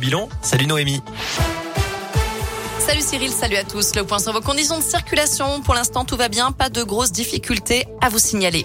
Bilan, salut Noémie. Salut Cyril, salut à tous. Le point sur vos conditions de circulation. Pour l'instant, tout va bien. Pas de grosses difficultés à vous signaler.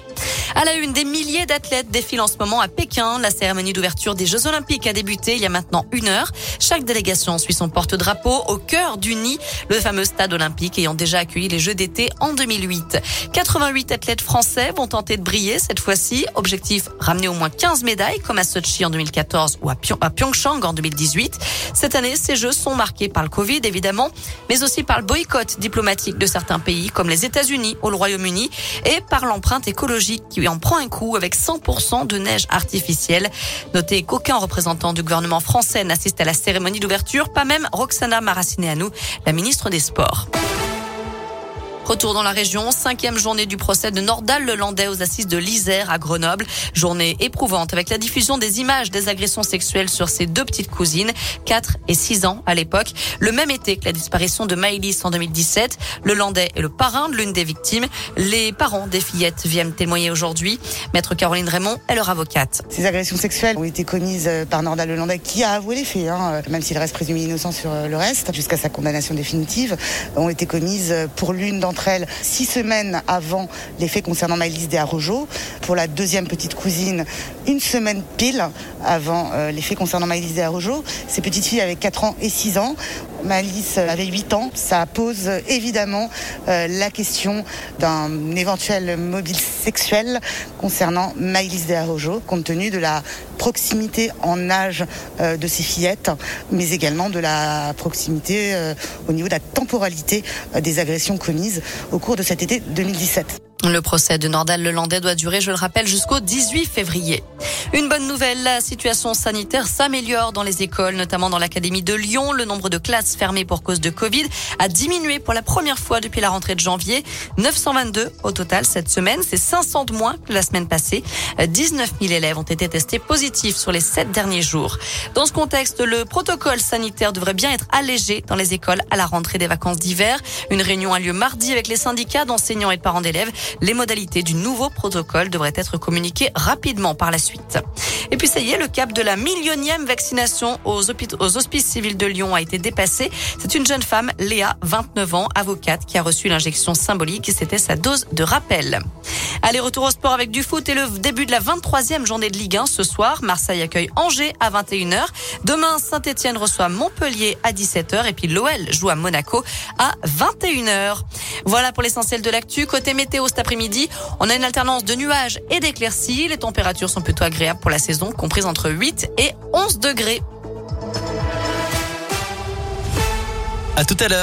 À la une, des milliers d'athlètes défilent en ce moment à Pékin. La cérémonie d'ouverture des Jeux Olympiques a débuté il y a maintenant une heure. Chaque délégation suit son porte-drapeau au cœur du Nid, le fameux stade olympique ayant déjà accueilli les Jeux d'été en 2008. 88 athlètes français vont tenter de briller cette fois-ci. Objectif, ramener au moins 15 médailles comme à Sochi en 2014 ou à, Pyeongchang en 2018. Cette année, ces Jeux sont marqués par le Covid évidemment, mais aussi par le boycott diplomatique de certains pays comme les États-Unis ou le Royaume-Uni et par l'empreinte écologique qui en prend un coup avec 100% de neige artificielle. Notez qu'aucun représentant du gouvernement français n'assiste à la cérémonie d'ouverture, pas même Roxana Maracineanu, la ministre des Sports. Retour dans la région, cinquième journée du procès de Nordal Lelandais aux assises de l'Isère à Grenoble. Journée éprouvante avec la diffusion des images des agressions sexuelles sur ses deux petites cousines, 4 et 6 ans à l'époque. Le même été que la disparition de Maëlys en 2017. Le Landais est le parrain de l'une des victimes. Les parents des fillettes viennent témoigner aujourd'hui. Maître Caroline Raymond est leur avocate. Ces agressions sexuelles ont été commises euh, par Nordal Lelandais qui a avoué les faits, hein, même s'il reste présumé innocent sur euh, le reste, jusqu'à sa condamnation définitive, ont été commises pour l'une d'entre entre elles six semaines avant les faits concernant Maëlys Desarrojo. Pour la deuxième petite cousine, une semaine pile avant euh, les faits concernant Maëlys Desarrojo. Ces petites filles avaient 4 ans et 6 ans. Maëlys avait 8 ans. Ça pose évidemment euh, la question d'un éventuel mobile sexuel concernant Maëlys Desarrojo, compte tenu de la proximité en âge euh, de ces fillettes, mais également de la proximité au niveau de la temporalité des agressions commises au cours de cet été 2017. Le procès de Nordal Lelandais doit durer, je le rappelle, jusqu'au 18 février. Une bonne nouvelle, la situation sanitaire s'améliore dans les écoles, notamment dans l'académie de Lyon. Le nombre de classes fermées pour cause de Covid a diminué pour la première fois depuis la rentrée de janvier. 922 au total cette semaine, c'est 500 de moins que la semaine passée. 19 000 élèves ont été testés positifs sur les sept derniers jours. Dans ce contexte, le protocole sanitaire devrait bien être allégé dans les écoles à la rentrée des vacances d'hiver. Une réunion a lieu mardi avec les syndicats d'enseignants et de parents d'élèves. Les modalités du nouveau protocole devraient être communiquées rapidement par la suite. Et puis ça y est, le cap de la millionième vaccination aux, aux hospices civils de Lyon a été dépassé. C'est une jeune femme, Léa, 29 ans, avocate, qui a reçu l'injection symbolique. C'était sa dose de rappel. Allez, retour au sport avec du foot et le début de la 23e journée de Ligue 1 ce soir. Marseille accueille Angers à 21h. Demain, Saint-Etienne reçoit Montpellier à 17h et puis l'OL joue à Monaco à 21h. Voilà pour l'essentiel de l'actu. Côté météo cet après-midi, on a une alternance de nuages et d'éclaircies. Les températures sont plutôt agréables pour la saison, comprises entre 8 et 11 degrés. À tout à l'heure.